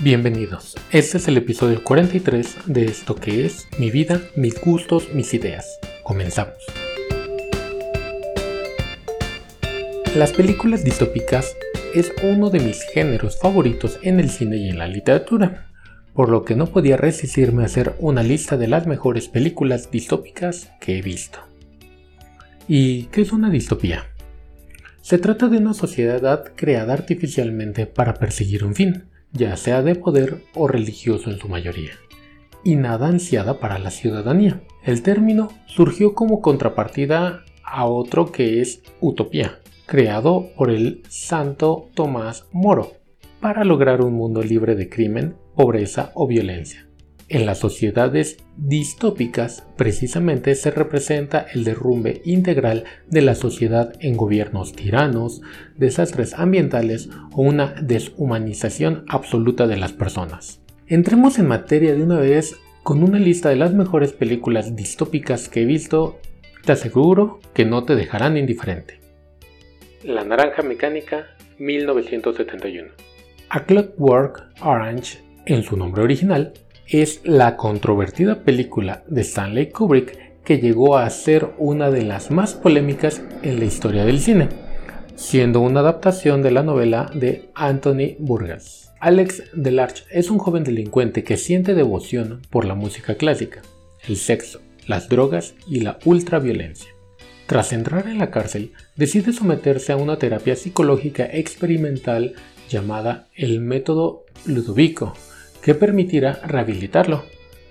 Bienvenidos, este es el episodio 43 de esto que es Mi vida, mis gustos, mis ideas. Comenzamos. Las películas distópicas es uno de mis géneros favoritos en el cine y en la literatura, por lo que no podía resistirme a hacer una lista de las mejores películas distópicas que he visto. ¿Y qué es una distopía? Se trata de una sociedad creada artificialmente para perseguir un fin, ya sea de poder o religioso en su mayoría, y nada ansiada para la ciudadanía. El término surgió como contrapartida a otro que es utopía, creado por el santo Tomás Moro, para lograr un mundo libre de crimen, pobreza o violencia. En las sociedades distópicas precisamente se representa el derrumbe integral de la sociedad en gobiernos tiranos, desastres ambientales o una deshumanización absoluta de las personas. Entremos en materia de una vez con una lista de las mejores películas distópicas que he visto, te aseguro que no te dejarán indiferente. La Naranja Mecánica 1971. A Clockwork Orange, en su nombre original, es la controvertida película de Stanley Kubrick que llegó a ser una de las más polémicas en la historia del cine, siendo una adaptación de la novela de Anthony Burgess. Alex Delarge es un joven delincuente que siente devoción por la música clásica, el sexo, las drogas y la ultraviolencia. Tras entrar en la cárcel, decide someterse a una terapia psicológica experimental llamada el método Ludovico, que permitirá rehabilitarlo.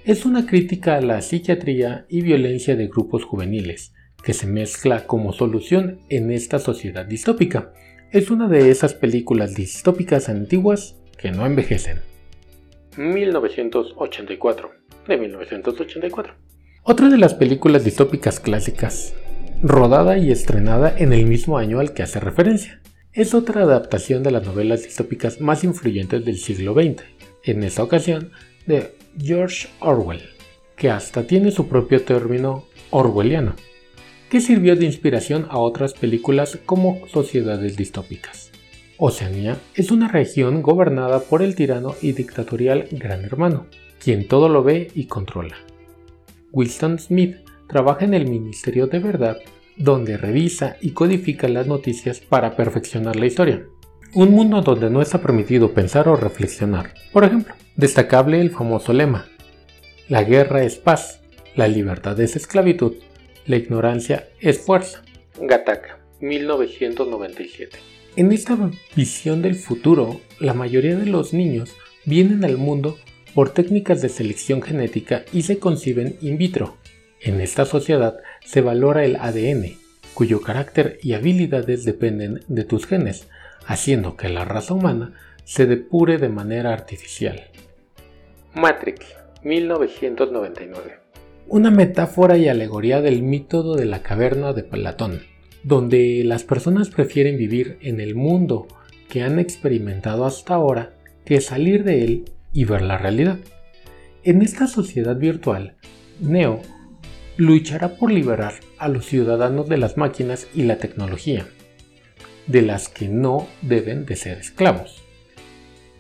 Es una crítica a la psiquiatría y violencia de grupos juveniles, que se mezcla como solución en esta sociedad distópica. Es una de esas películas distópicas antiguas que no envejecen. 1984, de 1984. Otra de las películas distópicas clásicas, rodada y estrenada en el mismo año al que hace referencia. Es otra adaptación de las novelas distópicas más influyentes del siglo XX, en esta ocasión de George Orwell, que hasta tiene su propio término orwelliano, que sirvió de inspiración a otras películas como Sociedades distópicas. Oceanía es una región gobernada por el tirano y dictatorial Gran Hermano, quien todo lo ve y controla. Winston Smith trabaja en el Ministerio de Verdad, donde revisa y codifica las noticias para perfeccionar la historia. Un mundo donde no está permitido pensar o reflexionar. Por ejemplo, destacable el famoso lema, la guerra es paz, la libertad es esclavitud, la ignorancia es fuerza. Gataka, 1997. En esta visión del futuro, la mayoría de los niños vienen al mundo por técnicas de selección genética y se conciben in vitro. En esta sociedad se valora el ADN, cuyo carácter y habilidades dependen de tus genes, haciendo que la raza humana se depure de manera artificial. Matrix, 1999. Una metáfora y alegoría del mito de la caverna de Platón, donde las personas prefieren vivir en el mundo que han experimentado hasta ahora que salir de él y ver la realidad. En esta sociedad virtual, Neo luchará por liberar a los ciudadanos de las máquinas y la tecnología, de las que no deben de ser esclavos.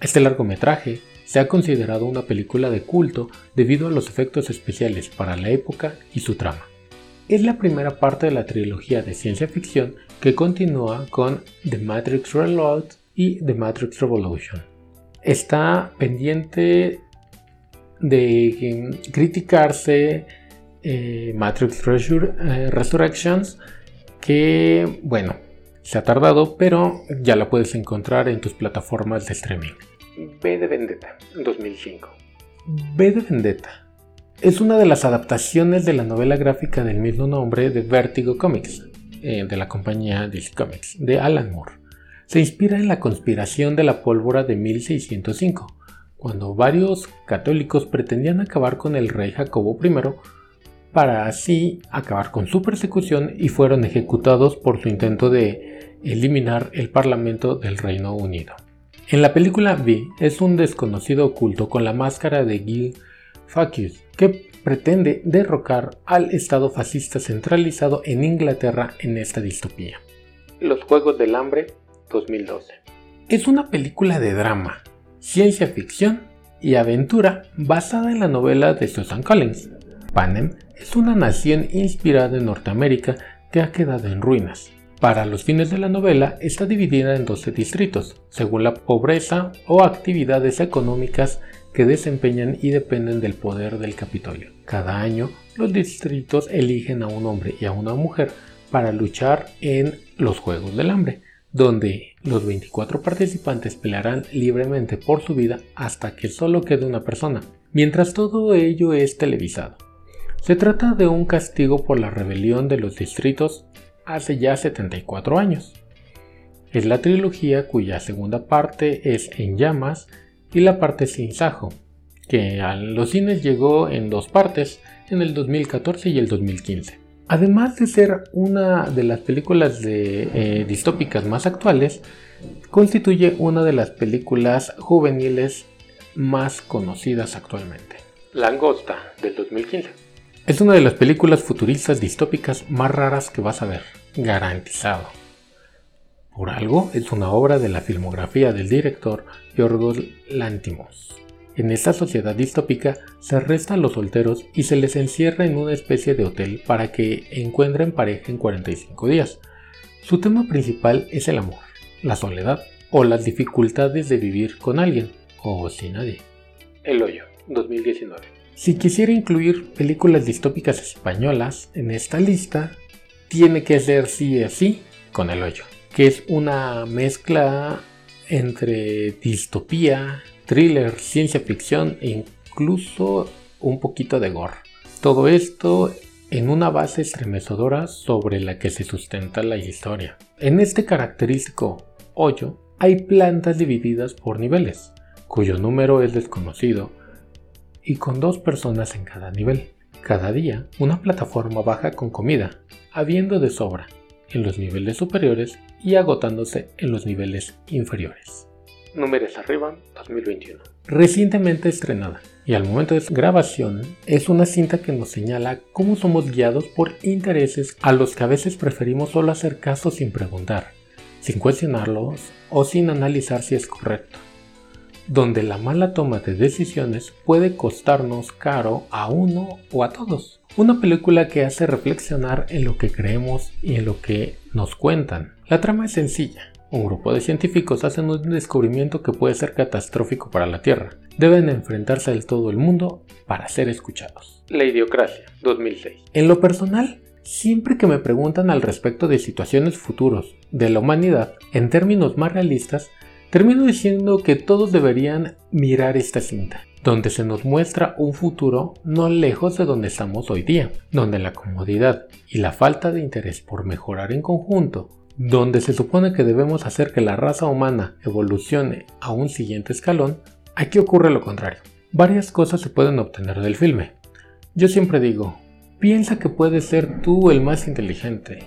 Este largometraje se ha considerado una película de culto debido a los efectos especiales para la época y su trama. Es la primera parte de la trilogía de ciencia ficción que continúa con The Matrix Reload y The Matrix Revolution. Está pendiente de criticarse eh, Matrix eh, Resurrections que bueno se ha tardado, pero ya la puedes encontrar en tus plataformas de streaming. B de Vendetta, 2005. B de Vendetta es una de las adaptaciones de la novela gráfica del mismo nombre de Vertigo Comics, eh, de la compañía DC Comics, de Alan Moore. Se inspira en la conspiración de la pólvora de 1605, cuando varios católicos pretendían acabar con el rey Jacobo I para así acabar con su persecución y fueron ejecutados por su intento de eliminar el Parlamento del Reino Unido. En la película V es un desconocido oculto con la máscara de Gil Facus que pretende derrocar al Estado fascista centralizado en Inglaterra en esta distopía. Los Juegos del Hambre 2012. Es una película de drama, ciencia ficción y aventura basada en la novela de Susan Collins. Panem es una nación inspirada en Norteamérica que ha quedado en ruinas. Para los fines de la novela está dividida en 12 distritos, según la pobreza o actividades económicas que desempeñan y dependen del poder del Capitolio. Cada año, los distritos eligen a un hombre y a una mujer para luchar en los Juegos del Hambre, donde los 24 participantes pelearán libremente por su vida hasta que solo quede una persona, mientras todo ello es televisado. Se trata de un castigo por la rebelión de los distritos hace ya 74 años. Es la trilogía cuya segunda parte es En llamas y la parte sin sajo, que a los cines llegó en dos partes, en el 2014 y el 2015. Además de ser una de las películas de, eh, distópicas más actuales, constituye una de las películas juveniles más conocidas actualmente. Langosta, del 2015. Es una de las películas futuristas distópicas más raras que vas a ver, garantizado. Por algo, es una obra de la filmografía del director Yorgos Lantimos. En esta sociedad distópica se arresta a los solteros y se les encierra en una especie de hotel para que encuentren pareja en 45 días. Su tema principal es el amor, la soledad o las dificultades de vivir con alguien o sin nadie. El hoyo, 2019. Si quisiera incluir películas distópicas españolas en esta lista, tiene que ser sí o sí con El hoyo, que es una mezcla entre distopía, thriller, ciencia ficción e incluso un poquito de gore. Todo esto en una base estremecedora sobre la que se sustenta la historia. En este característico hoyo hay plantas divididas por niveles, cuyo número es desconocido, y con dos personas en cada nivel. Cada día, una plataforma baja con comida, habiendo de sobra en los niveles superiores y agotándose en los niveles inferiores. Números arriba 2021. Recientemente estrenada y al momento de grabación es una cinta que nos señala cómo somos guiados por intereses a los que a veces preferimos solo hacer caso sin preguntar, sin cuestionarlos o sin analizar si es correcto. Donde la mala toma de decisiones puede costarnos caro a uno o a todos. Una película que hace reflexionar en lo que creemos y en lo que nos cuentan. La trama es sencilla un grupo de científicos hacen un descubrimiento que puede ser catastrófico para la Tierra. Deben enfrentarse al todo el mundo para ser escuchados. La idiocracia, 2006. En lo personal, siempre que me preguntan al respecto de situaciones futuros de la humanidad en términos más realistas, termino diciendo que todos deberían mirar esta cinta, donde se nos muestra un futuro no lejos de donde estamos hoy día, donde la comodidad y la falta de interés por mejorar en conjunto donde se supone que debemos hacer que la raza humana evolucione a un siguiente escalón, aquí ocurre lo contrario. Varias cosas se pueden obtener del filme. Yo siempre digo, piensa que puedes ser tú el más inteligente.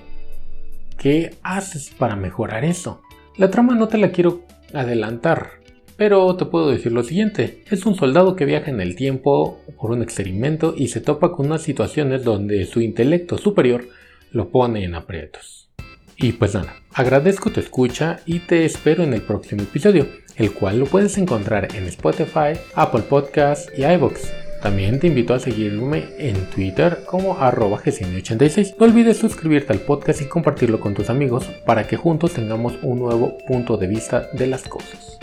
¿Qué haces para mejorar eso? La trama no te la quiero adelantar, pero te puedo decir lo siguiente. Es un soldado que viaja en el tiempo por un experimento y se topa con unas situaciones donde su intelecto superior lo pone en aprietos. Y pues nada, agradezco tu escucha y te espero en el próximo episodio, el cual lo puedes encontrar en Spotify, Apple Podcasts y iVoox. También te invito a seguirme en Twitter como arroba 86 No olvides suscribirte al podcast y compartirlo con tus amigos para que juntos tengamos un nuevo punto de vista de las cosas.